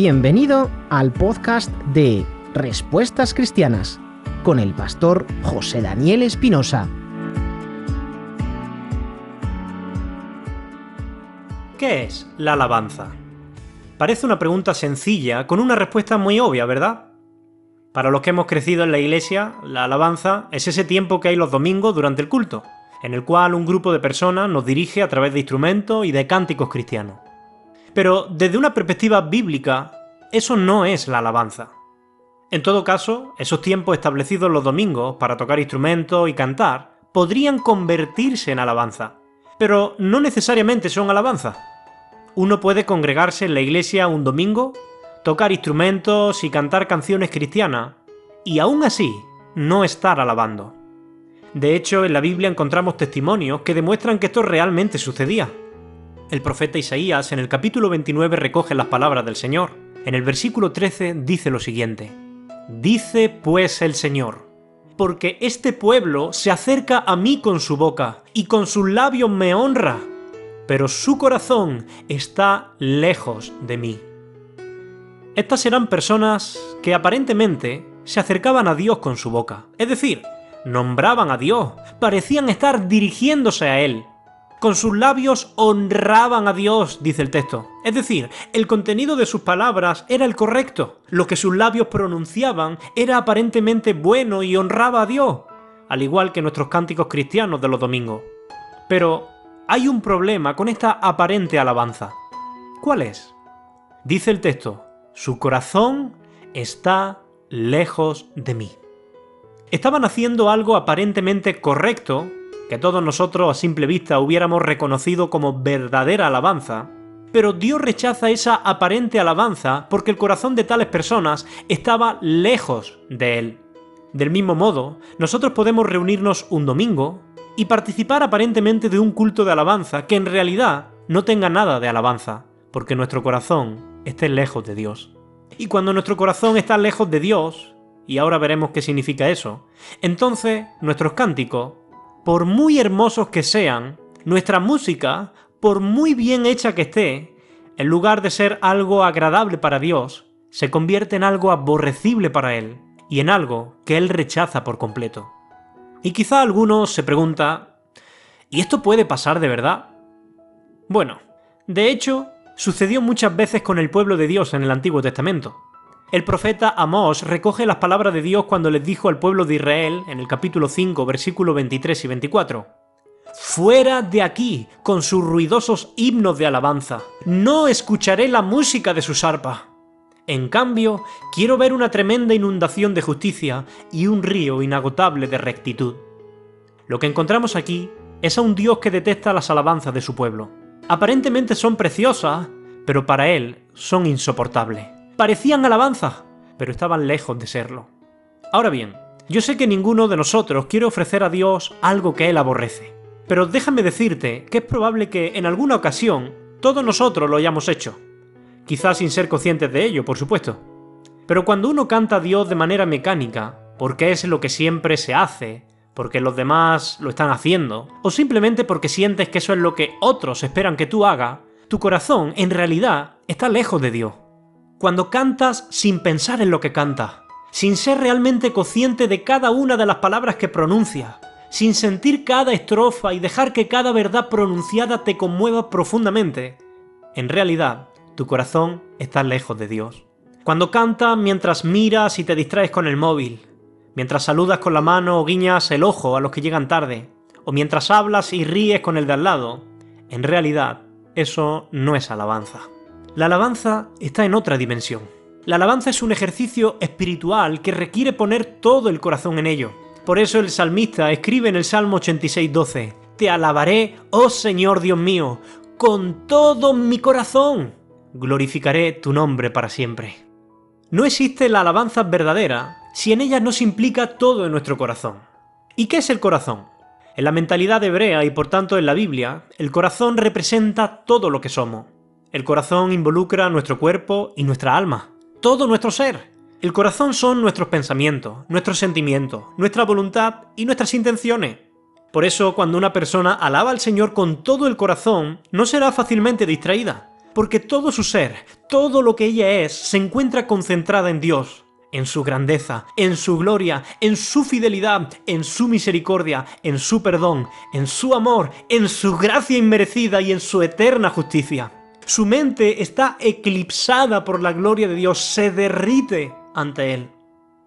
Bienvenido al podcast de Respuestas Cristianas con el pastor José Daniel Espinosa. ¿Qué es la alabanza? Parece una pregunta sencilla con una respuesta muy obvia, ¿verdad? Para los que hemos crecido en la iglesia, la alabanza es ese tiempo que hay los domingos durante el culto, en el cual un grupo de personas nos dirige a través de instrumentos y de cánticos cristianos. Pero desde una perspectiva bíblica, eso no es la alabanza. En todo caso, esos tiempos establecidos los domingos para tocar instrumentos y cantar podrían convertirse en alabanza, pero no necesariamente son alabanza. Uno puede congregarse en la iglesia un domingo, tocar instrumentos y cantar canciones cristianas, y aún así no estar alabando. De hecho, en la Biblia encontramos testimonios que demuestran que esto realmente sucedía. El profeta Isaías en el capítulo 29 recoge las palabras del Señor. En el versículo 13 dice lo siguiente. Dice pues el Señor, porque este pueblo se acerca a mí con su boca y con sus labios me honra, pero su corazón está lejos de mí. Estas eran personas que aparentemente se acercaban a Dios con su boca, es decir, nombraban a Dios, parecían estar dirigiéndose a Él, con sus labios honraban a Dios, dice el texto. Es decir, el contenido de sus palabras era el correcto. Lo que sus labios pronunciaban era aparentemente bueno y honraba a Dios, al igual que nuestros cánticos cristianos de los domingos. Pero hay un problema con esta aparente alabanza. ¿Cuál es? Dice el texto, su corazón está lejos de mí. Estaban haciendo algo aparentemente correcto, que todos nosotros a simple vista hubiéramos reconocido como verdadera alabanza, pero Dios rechaza esa aparente alabanza porque el corazón de tales personas estaba lejos de Él. Del mismo modo, nosotros podemos reunirnos un domingo y participar aparentemente de un culto de alabanza que en realidad no tenga nada de alabanza, porque nuestro corazón esté lejos de Dios. Y cuando nuestro corazón está lejos de Dios, y ahora veremos qué significa eso, entonces nuestros cánticos por muy hermosos que sean, nuestra música, por muy bien hecha que esté, en lugar de ser algo agradable para Dios, se convierte en algo aborrecible para Él y en algo que Él rechaza por completo. Y quizá alguno se pregunta, ¿y esto puede pasar de verdad? Bueno, de hecho, sucedió muchas veces con el pueblo de Dios en el Antiguo Testamento. El profeta Amós recoge las palabras de Dios cuando les dijo al pueblo de Israel, en el capítulo 5, versículos 23 y 24. Fuera de aquí con sus ruidosos himnos de alabanza. No escucharé la música de sus arpas. En cambio, quiero ver una tremenda inundación de justicia y un río inagotable de rectitud. Lo que encontramos aquí es a un Dios que detesta las alabanzas de su pueblo. Aparentemente son preciosas, pero para él son insoportables parecían alabanza, pero estaban lejos de serlo. Ahora bien, yo sé que ninguno de nosotros quiere ofrecer a Dios algo que Él aborrece, pero déjame decirte que es probable que en alguna ocasión todos nosotros lo hayamos hecho, quizás sin ser conscientes de ello, por supuesto. Pero cuando uno canta a Dios de manera mecánica, porque es lo que siempre se hace, porque los demás lo están haciendo, o simplemente porque sientes que eso es lo que otros esperan que tú hagas, tu corazón en realidad está lejos de Dios cuando cantas sin pensar en lo que cantas, sin ser realmente consciente de cada una de las palabras que pronuncias, sin sentir cada estrofa y dejar que cada verdad pronunciada te conmueva profundamente, en realidad tu corazón está lejos de Dios. Cuando cantas mientras miras y te distraes con el móvil, mientras saludas con la mano o guiñas el ojo a los que llegan tarde, o mientras hablas y ríes con el de al lado, en realidad eso no es alabanza. La alabanza está en otra dimensión. La alabanza es un ejercicio espiritual que requiere poner todo el corazón en ello. Por eso el salmista escribe en el Salmo 86.12, Te alabaré, oh Señor Dios mío, con todo mi corazón. Glorificaré tu nombre para siempre. No existe la alabanza verdadera si en ella no se implica todo en nuestro corazón. ¿Y qué es el corazón? En la mentalidad hebrea y por tanto en la Biblia, el corazón representa todo lo que somos. El corazón involucra nuestro cuerpo y nuestra alma, todo nuestro ser. El corazón son nuestros pensamientos, nuestros sentimientos, nuestra voluntad y nuestras intenciones. Por eso, cuando una persona alaba al Señor con todo el corazón, no será fácilmente distraída, porque todo su ser, todo lo que ella es, se encuentra concentrada en Dios, en su grandeza, en su gloria, en su fidelidad, en su misericordia, en su perdón, en su amor, en su gracia inmerecida y en su eterna justicia. Su mente está eclipsada por la gloria de Dios, se derrite ante Él.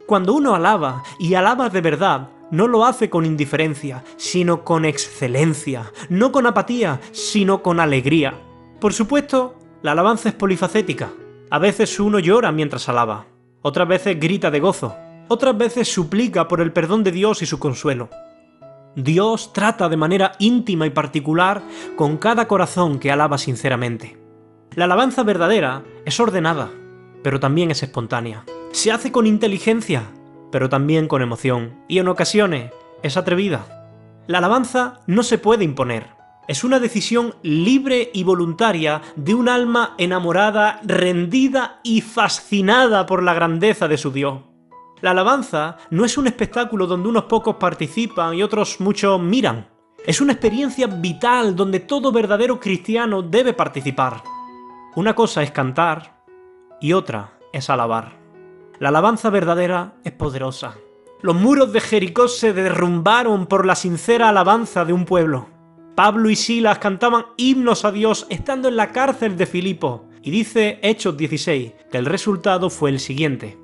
Cuando uno alaba, y alaba de verdad, no lo hace con indiferencia, sino con excelencia, no con apatía, sino con alegría. Por supuesto, la alabanza es polifacética. A veces uno llora mientras alaba, otras veces grita de gozo, otras veces suplica por el perdón de Dios y su consuelo. Dios trata de manera íntima y particular con cada corazón que alaba sinceramente. La alabanza verdadera es ordenada, pero también es espontánea. Se hace con inteligencia, pero también con emoción, y en ocasiones es atrevida. La alabanza no se puede imponer. Es una decisión libre y voluntaria de un alma enamorada, rendida y fascinada por la grandeza de su Dios. La alabanza no es un espectáculo donde unos pocos participan y otros muchos miran. Es una experiencia vital donde todo verdadero cristiano debe participar. Una cosa es cantar y otra es alabar. La alabanza verdadera es poderosa. Los muros de Jericó se derrumbaron por la sincera alabanza de un pueblo. Pablo y Silas cantaban himnos a Dios estando en la cárcel de Filipo, y dice Hechos 16 que el resultado fue el siguiente.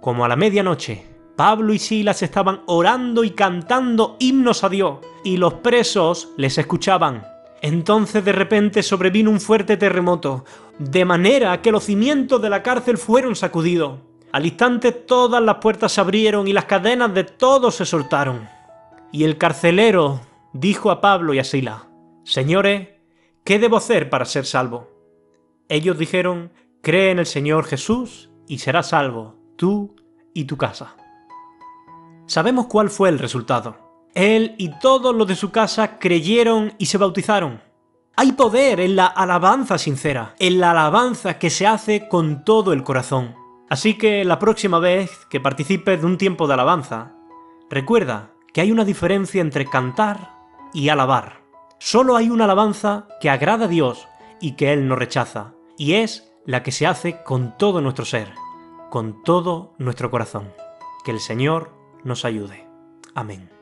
Como a la medianoche, Pablo y Silas estaban orando y cantando himnos a Dios, y los presos les escuchaban. Entonces de repente sobrevino un fuerte terremoto, de manera que los cimientos de la cárcel fueron sacudidos. Al instante todas las puertas se abrieron y las cadenas de todos se soltaron. Y el carcelero dijo a Pablo y a Sila, Señores, ¿qué debo hacer para ser salvo? Ellos dijeron, Cree en el Señor Jesús y serás salvo, tú y tu casa. Sabemos cuál fue el resultado. Él y todos los de su casa creyeron y se bautizaron. Hay poder en la alabanza sincera, en la alabanza que se hace con todo el corazón. Así que la próxima vez que participes de un tiempo de alabanza, recuerda que hay una diferencia entre cantar y alabar. Solo hay una alabanza que agrada a Dios y que Él no rechaza, y es la que se hace con todo nuestro ser, con todo nuestro corazón. Que el Señor nos ayude. Amén.